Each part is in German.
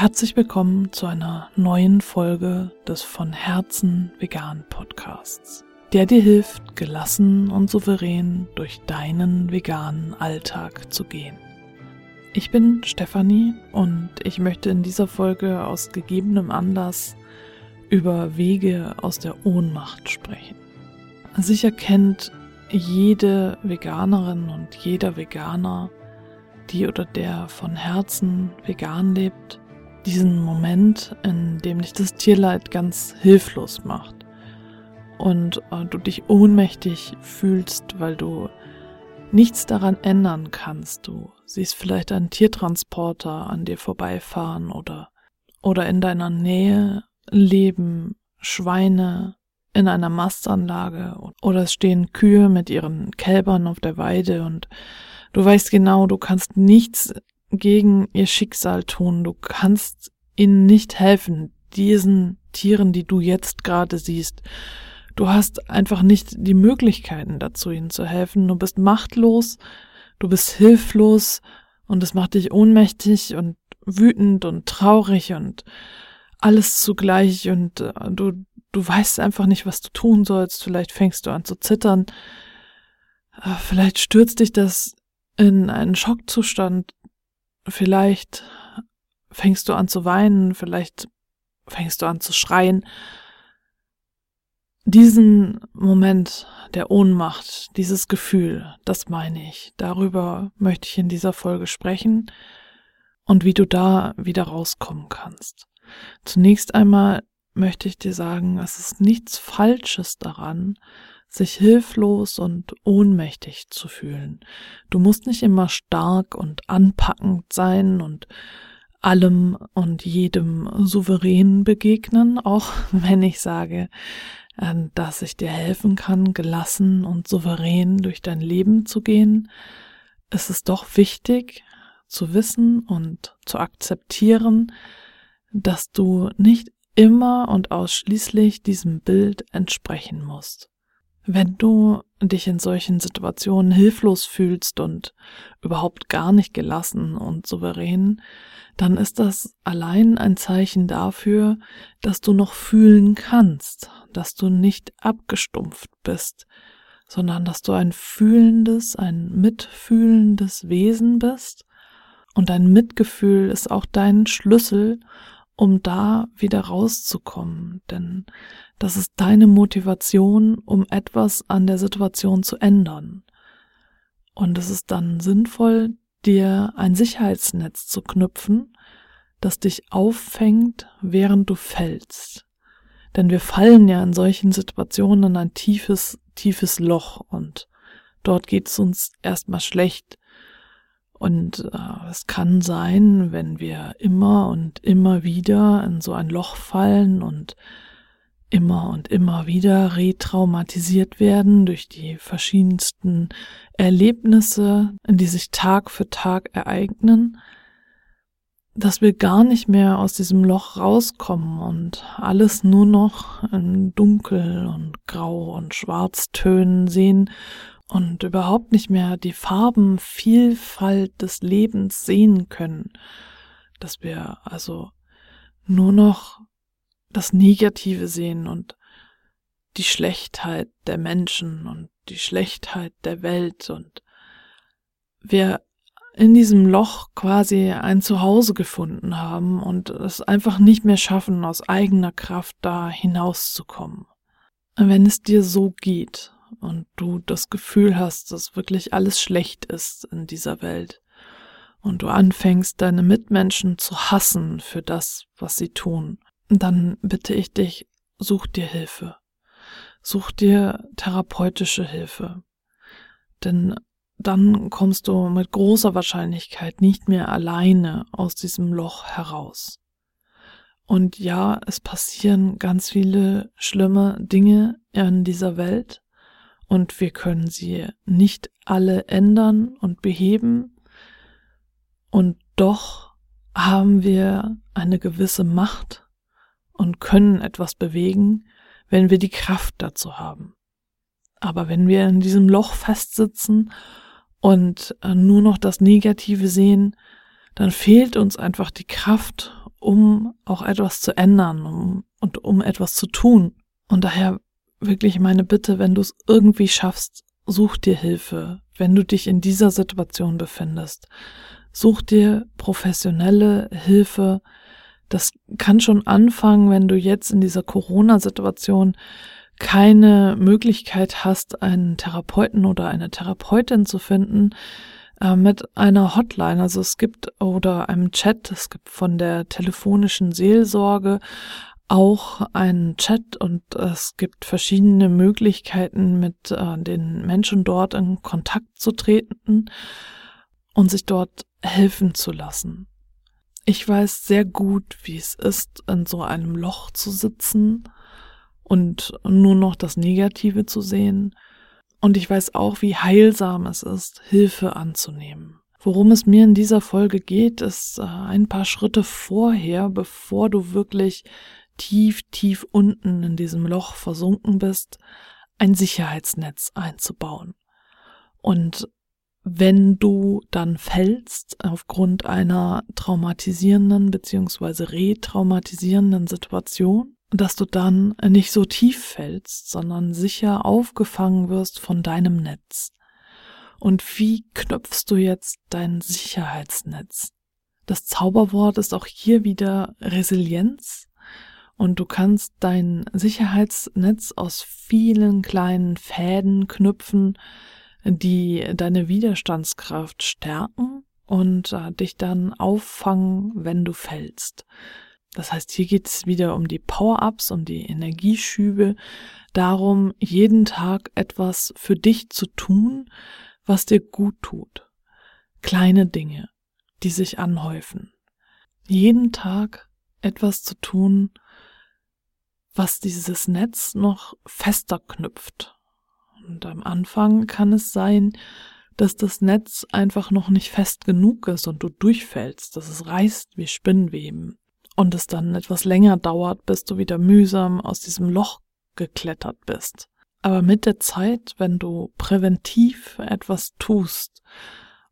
Herzlich willkommen zu einer neuen Folge des von Herzen vegan Podcasts, der dir hilft, gelassen und souverän durch deinen veganen Alltag zu gehen. Ich bin Stefanie und ich möchte in dieser Folge aus gegebenem Anlass über Wege aus der Ohnmacht sprechen. Sicher kennt jede Veganerin und jeder Veganer, die oder der von Herzen vegan lebt, diesen Moment, in dem dich das Tierleid ganz hilflos macht und äh, du dich ohnmächtig fühlst, weil du nichts daran ändern kannst. Du siehst vielleicht einen Tiertransporter an dir vorbeifahren oder oder in deiner Nähe leben Schweine in einer Mastanlage oder es stehen Kühe mit ihren Kälbern auf der Weide und du weißt genau, du kannst nichts gegen ihr Schicksal tun, du kannst ihnen nicht helfen, diesen Tieren, die du jetzt gerade siehst. Du hast einfach nicht die Möglichkeiten dazu, ihnen zu helfen. Du bist machtlos, du bist hilflos und es macht dich ohnmächtig und wütend und traurig und alles zugleich und äh, du, du weißt einfach nicht, was du tun sollst. Vielleicht fängst du an zu zittern. Äh, vielleicht stürzt dich das in einen Schockzustand. Vielleicht fängst du an zu weinen. Vielleicht fängst du an zu schreien. Diesen Moment der Ohnmacht, dieses Gefühl, das meine ich. Darüber möchte ich in dieser Folge sprechen und wie du da wieder rauskommen kannst. Zunächst einmal möchte ich dir sagen, es ist nichts Falsches daran, sich hilflos und ohnmächtig zu fühlen. Du musst nicht immer stark und anpackend sein und allem und jedem souverän begegnen, auch wenn ich sage, äh, dass ich dir helfen kann, gelassen und souverän durch dein Leben zu gehen, ist es doch wichtig zu wissen und zu akzeptieren, dass du nicht immer und ausschließlich diesem Bild entsprechen musst. Wenn du dich in solchen Situationen hilflos fühlst und überhaupt gar nicht gelassen und souverän, dann ist das allein ein Zeichen dafür, dass du noch fühlen kannst, dass du nicht abgestumpft bist, sondern dass du ein fühlendes, ein mitfühlendes Wesen bist und dein Mitgefühl ist auch dein Schlüssel, um da wieder rauszukommen. Denn das ist deine Motivation, um etwas an der Situation zu ändern. Und es ist dann sinnvoll, dir ein Sicherheitsnetz zu knüpfen, das dich auffängt, während du fällst. Denn wir fallen ja in solchen Situationen in ein tiefes, tiefes Loch und dort geht es uns erstmal schlecht. Und äh, es kann sein, wenn wir immer und immer wieder in so ein Loch fallen und immer und immer wieder retraumatisiert werden durch die verschiedensten Erlebnisse, die sich Tag für Tag ereignen, dass wir gar nicht mehr aus diesem Loch rauskommen und alles nur noch in Dunkel und Grau und Schwarztönen sehen und überhaupt nicht mehr die Farbenvielfalt des Lebens sehen können, dass wir also nur noch das Negative sehen und die Schlechtheit der Menschen und die Schlechtheit der Welt und wir in diesem Loch quasi ein Zuhause gefunden haben und es einfach nicht mehr schaffen, aus eigener Kraft da hinauszukommen. Wenn es dir so geht und du das Gefühl hast, dass wirklich alles schlecht ist in dieser Welt und du anfängst, deine Mitmenschen zu hassen für das, was sie tun, dann bitte ich dich, such dir Hilfe. Such dir therapeutische Hilfe. Denn dann kommst du mit großer Wahrscheinlichkeit nicht mehr alleine aus diesem Loch heraus. Und ja, es passieren ganz viele schlimme Dinge in dieser Welt und wir können sie nicht alle ändern und beheben. Und doch haben wir eine gewisse Macht und können etwas bewegen, wenn wir die Kraft dazu haben. Aber wenn wir in diesem Loch festsitzen und äh, nur noch das Negative sehen, dann fehlt uns einfach die Kraft, um auch etwas zu ändern um, und um etwas zu tun. Und daher wirklich meine Bitte, wenn du es irgendwie schaffst, such dir Hilfe, wenn du dich in dieser Situation befindest. Such dir professionelle Hilfe. Das kann schon anfangen, wenn du jetzt in dieser Corona-Situation keine Möglichkeit hast, einen Therapeuten oder eine Therapeutin zu finden, äh, mit einer Hotline. Also es gibt oder einem Chat, es gibt von der telefonischen Seelsorge auch einen Chat und es gibt verschiedene Möglichkeiten, mit äh, den Menschen dort in Kontakt zu treten und sich dort helfen zu lassen. Ich weiß sehr gut, wie es ist, in so einem Loch zu sitzen und nur noch das Negative zu sehen. Und ich weiß auch, wie heilsam es ist, Hilfe anzunehmen. Worum es mir in dieser Folge geht, ist äh, ein paar Schritte vorher, bevor du wirklich tief, tief unten in diesem Loch versunken bist, ein Sicherheitsnetz einzubauen. Und wenn du dann fällst aufgrund einer traumatisierenden beziehungsweise retraumatisierenden Situation, dass du dann nicht so tief fällst, sondern sicher aufgefangen wirst von deinem Netz. Und wie knüpfst du jetzt dein Sicherheitsnetz? Das Zauberwort ist auch hier wieder Resilienz und du kannst dein Sicherheitsnetz aus vielen kleinen Fäden knüpfen, die deine Widerstandskraft stärken und äh, dich dann auffangen, wenn du fällst. Das heißt, hier geht es wieder um die Power-ups, um die Energieschübe, darum, jeden Tag etwas für dich zu tun, was dir gut tut. Kleine Dinge, die sich anhäufen. Jeden Tag etwas zu tun, was dieses Netz noch fester knüpft. Und am Anfang kann es sein, dass das Netz einfach noch nicht fest genug ist und du durchfällst, dass es reißt wie Spinnweben und es dann etwas länger dauert, bis du wieder mühsam aus diesem Loch geklettert bist. Aber mit der Zeit, wenn du präventiv etwas tust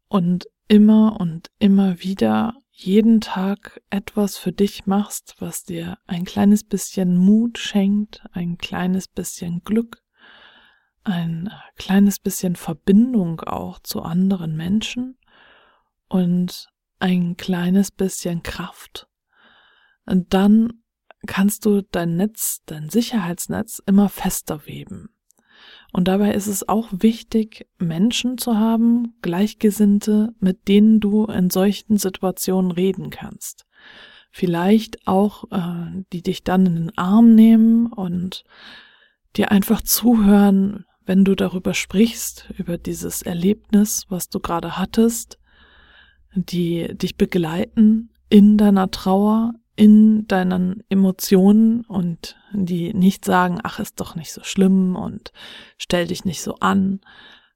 und immer und immer wieder jeden Tag etwas für dich machst, was dir ein kleines bisschen Mut schenkt, ein kleines bisschen Glück, ein kleines bisschen Verbindung auch zu anderen Menschen und ein kleines bisschen Kraft, dann kannst du dein Netz, dein Sicherheitsnetz immer fester weben. Und dabei ist es auch wichtig, Menschen zu haben, Gleichgesinnte, mit denen du in solchen Situationen reden kannst. Vielleicht auch, äh, die dich dann in den Arm nehmen und dir einfach zuhören, wenn du darüber sprichst, über dieses Erlebnis, was du gerade hattest, die dich begleiten in deiner Trauer, in deinen Emotionen und die nicht sagen, ach, ist doch nicht so schlimm und stell dich nicht so an,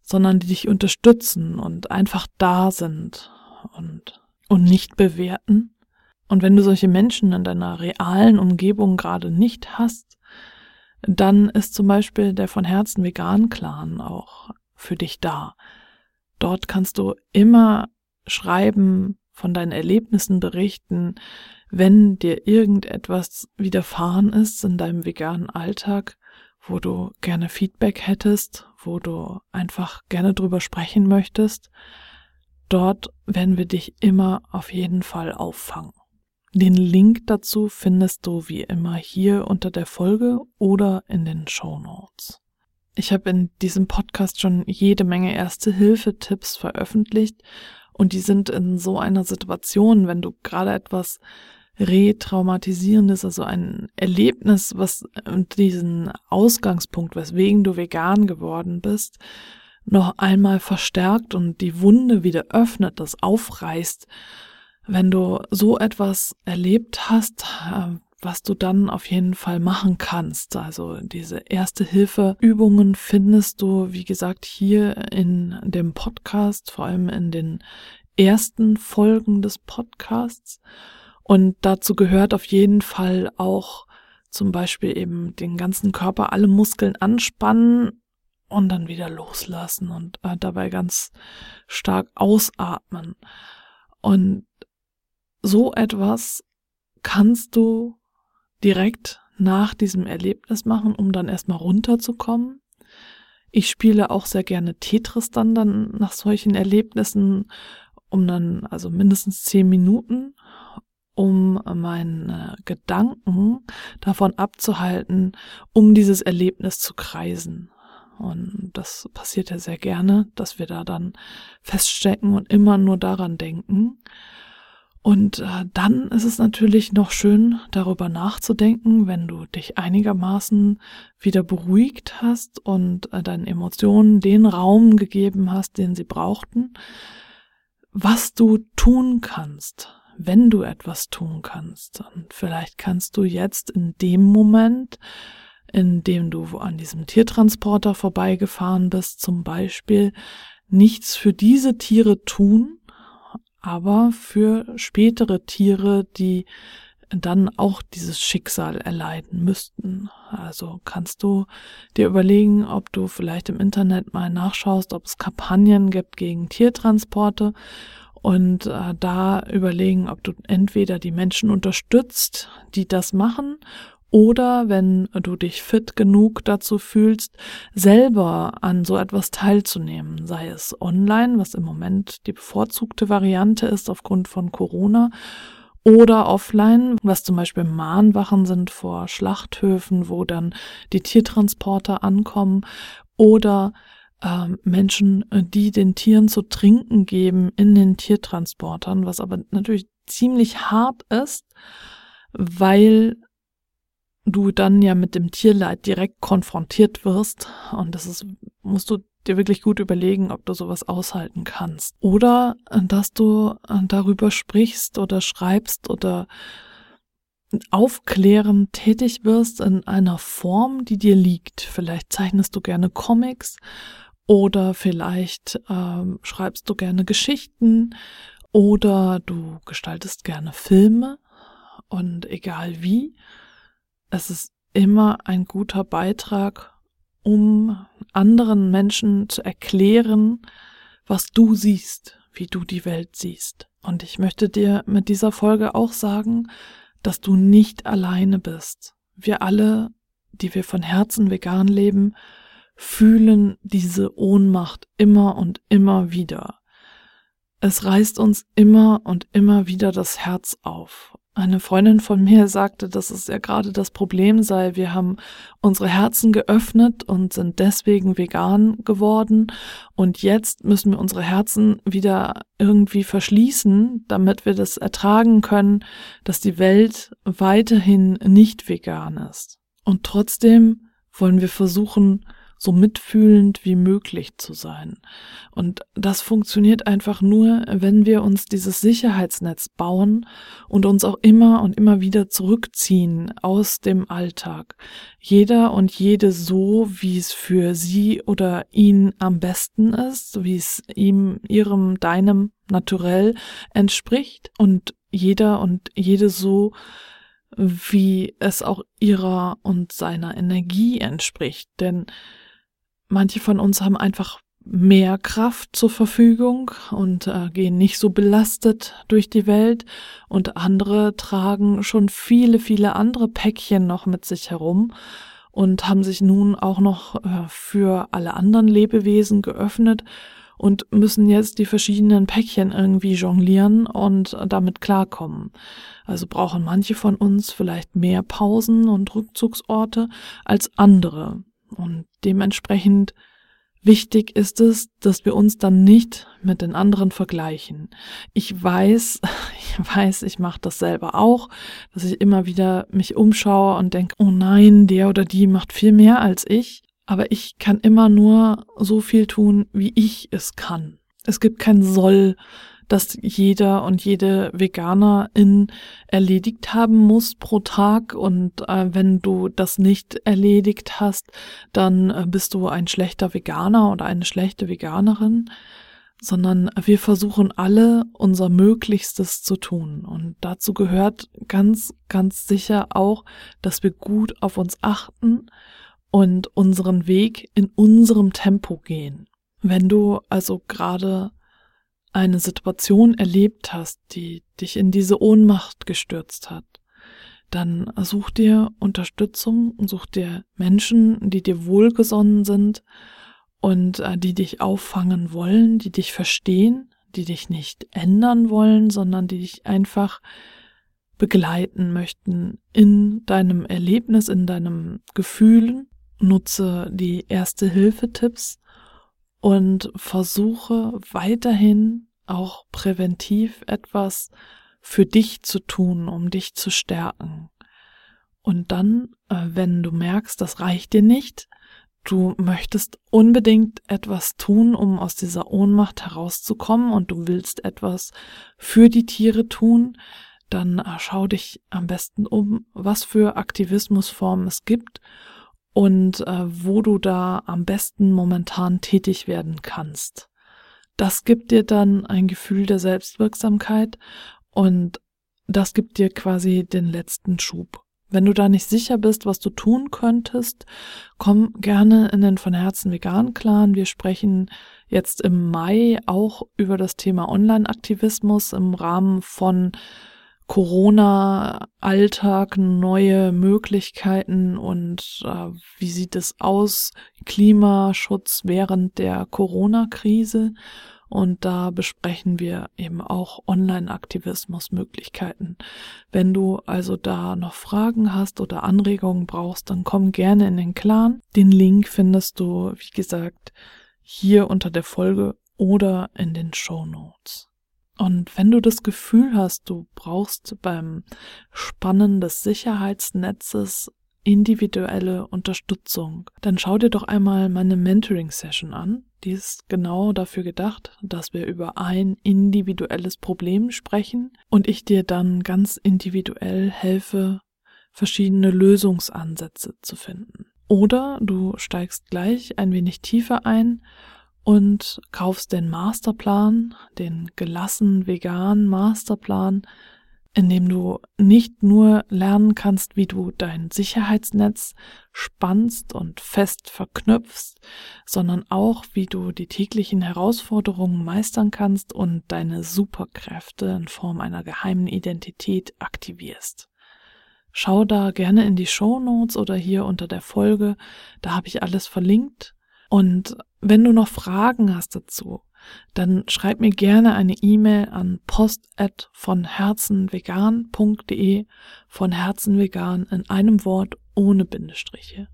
sondern die dich unterstützen und einfach da sind und, und nicht bewerten. Und wenn du solche Menschen in deiner realen Umgebung gerade nicht hast, dann ist zum Beispiel der von Herzen vegan Clan auch für dich da. Dort kannst du immer schreiben, von deinen Erlebnissen berichten, wenn dir irgendetwas widerfahren ist in deinem veganen Alltag, wo du gerne Feedback hättest, wo du einfach gerne drüber sprechen möchtest, dort werden wir dich immer auf jeden Fall auffangen. Den Link dazu findest du wie immer hier unter der Folge oder in den Show Notes. Ich habe in diesem Podcast schon jede Menge Erste-Hilfe-Tipps veröffentlicht und die sind in so einer Situation, wenn du gerade etwas retraumatisierendes, also ein Erlebnis, was diesen Ausgangspunkt, weswegen du vegan geworden bist, noch einmal verstärkt und die Wunde wieder öffnet, das aufreißt. Wenn du so etwas erlebt hast, äh, was du dann auf jeden Fall machen kannst. Also diese erste Hilfe Übungen findest du, wie gesagt, hier in dem Podcast, vor allem in den ersten Folgen des Podcasts. Und dazu gehört auf jeden Fall auch zum Beispiel eben den ganzen Körper, alle Muskeln anspannen und dann wieder loslassen und äh, dabei ganz stark ausatmen. Und so etwas kannst du direkt nach diesem Erlebnis machen, um dann erstmal runterzukommen. Ich spiele auch sehr gerne Tetris dann, dann nach solchen Erlebnissen, um dann also mindestens zehn Minuten, um meine Gedanken davon abzuhalten, um dieses Erlebnis zu kreisen. Und das passiert ja sehr gerne, dass wir da dann feststecken und immer nur daran denken. Und äh, dann ist es natürlich noch schön, darüber nachzudenken, wenn du dich einigermaßen wieder beruhigt hast und äh, deinen Emotionen den Raum gegeben hast, den sie brauchten, was du tun kannst, wenn du etwas tun kannst. Und vielleicht kannst du jetzt in dem Moment indem du an diesem Tiertransporter vorbeigefahren bist, zum Beispiel, nichts für diese Tiere tun, aber für spätere Tiere, die dann auch dieses Schicksal erleiden müssten. Also kannst du dir überlegen, ob du vielleicht im Internet mal nachschaust, ob es Kampagnen gibt gegen Tiertransporte und äh, da überlegen, ob du entweder die Menschen unterstützt, die das machen, oder wenn du dich fit genug dazu fühlst, selber an so etwas teilzunehmen, sei es online, was im Moment die bevorzugte Variante ist aufgrund von Corona, oder offline, was zum Beispiel Mahnwachen sind vor Schlachthöfen, wo dann die Tiertransporter ankommen, oder äh, Menschen, die den Tieren zu trinken geben in den Tiertransportern, was aber natürlich ziemlich hart ist, weil du dann ja mit dem Tierleid direkt konfrontiert wirst und das ist, musst du dir wirklich gut überlegen, ob du sowas aushalten kannst. Oder dass du darüber sprichst oder schreibst oder aufklärend tätig wirst in einer Form, die dir liegt. Vielleicht zeichnest du gerne Comics oder vielleicht ähm, schreibst du gerne Geschichten oder du gestaltest gerne Filme und egal wie, es ist immer ein guter Beitrag, um anderen Menschen zu erklären, was du siehst, wie du die Welt siehst. Und ich möchte dir mit dieser Folge auch sagen, dass du nicht alleine bist. Wir alle, die wir von Herzen vegan leben, fühlen diese Ohnmacht immer und immer wieder. Es reißt uns immer und immer wieder das Herz auf. Eine Freundin von mir sagte, dass es ja gerade das Problem sei. Wir haben unsere Herzen geöffnet und sind deswegen vegan geworden. Und jetzt müssen wir unsere Herzen wieder irgendwie verschließen, damit wir das ertragen können, dass die Welt weiterhin nicht vegan ist. Und trotzdem wollen wir versuchen, so mitfühlend wie möglich zu sein. Und das funktioniert einfach nur, wenn wir uns dieses Sicherheitsnetz bauen und uns auch immer und immer wieder zurückziehen aus dem Alltag. Jeder und jede so, wie es für sie oder ihn am besten ist, wie es ihm, ihrem, deinem naturell entspricht und jeder und jede so, wie es auch ihrer und seiner Energie entspricht. Denn Manche von uns haben einfach mehr Kraft zur Verfügung und äh, gehen nicht so belastet durch die Welt und andere tragen schon viele, viele andere Päckchen noch mit sich herum und haben sich nun auch noch äh, für alle anderen Lebewesen geöffnet und müssen jetzt die verschiedenen Päckchen irgendwie jonglieren und damit klarkommen. Also brauchen manche von uns vielleicht mehr Pausen und Rückzugsorte als andere. Und dementsprechend wichtig ist es, dass wir uns dann nicht mit den anderen vergleichen. Ich weiß, ich weiß, ich mache das selber auch, dass ich immer wieder mich umschaue und denke, oh nein, der oder die macht viel mehr als ich. Aber ich kann immer nur so viel tun, wie ich es kann. Es gibt kein Soll das jeder und jede Veganerin erledigt haben muss pro Tag. Und äh, wenn du das nicht erledigt hast, dann äh, bist du ein schlechter Veganer oder eine schlechte Veganerin sondern wir versuchen alle unser Möglichstes zu tun. Und dazu gehört ganz, ganz sicher auch, dass wir gut auf uns achten und unseren Weg in unserem Tempo gehen. Wenn du also gerade eine Situation erlebt hast, die dich in diese Ohnmacht gestürzt hat, dann such dir Unterstützung, such dir Menschen, die dir wohlgesonnen sind und äh, die dich auffangen wollen, die dich verstehen, die dich nicht ändern wollen, sondern die dich einfach begleiten möchten in deinem Erlebnis, in deinem Gefühlen. Nutze die Erste-Hilfe-Tipps und versuche weiterhin auch präventiv etwas für dich zu tun, um dich zu stärken. Und dann, äh, wenn du merkst, das reicht dir nicht, du möchtest unbedingt etwas tun, um aus dieser Ohnmacht herauszukommen und du willst etwas für die Tiere tun, dann äh, schau dich am besten um, was für Aktivismusformen es gibt und äh, wo du da am besten momentan tätig werden kannst. Das gibt dir dann ein Gefühl der Selbstwirksamkeit und das gibt dir quasi den letzten Schub. Wenn du da nicht sicher bist, was du tun könntest, komm gerne in den von Herzen vegan Clan. Wir sprechen jetzt im Mai auch über das Thema Online-Aktivismus im Rahmen von Corona-Alltag, neue Möglichkeiten und äh, wie sieht es aus? Klimaschutz während der Corona-Krise. Und da besprechen wir eben auch Online-Aktivismus-Möglichkeiten. Wenn du also da noch Fragen hast oder Anregungen brauchst, dann komm gerne in den Clan. Den Link findest du, wie gesagt, hier unter der Folge oder in den Show Notes. Und wenn du das Gefühl hast, du brauchst beim Spannen des Sicherheitsnetzes individuelle Unterstützung, dann schau dir doch einmal meine Mentoring-Session an. Die ist genau dafür gedacht, dass wir über ein individuelles Problem sprechen und ich dir dann ganz individuell helfe, verschiedene Lösungsansätze zu finden. Oder du steigst gleich ein wenig tiefer ein und kaufst den Masterplan, den gelassen veganen Masterplan, in dem du nicht nur lernen kannst, wie du dein Sicherheitsnetz spannst und fest verknüpfst, sondern auch, wie du die täglichen Herausforderungen meistern kannst und deine Superkräfte in Form einer geheimen Identität aktivierst. Schau da gerne in die Show Notes oder hier unter der Folge, da habe ich alles verlinkt und wenn du noch Fragen hast dazu, dann schreib mir gerne eine E-Mail an post von herzenvegan.de von Herzenvegan in einem Wort ohne Bindestriche.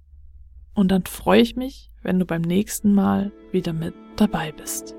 Und dann freue ich mich, wenn du beim nächsten Mal wieder mit dabei bist.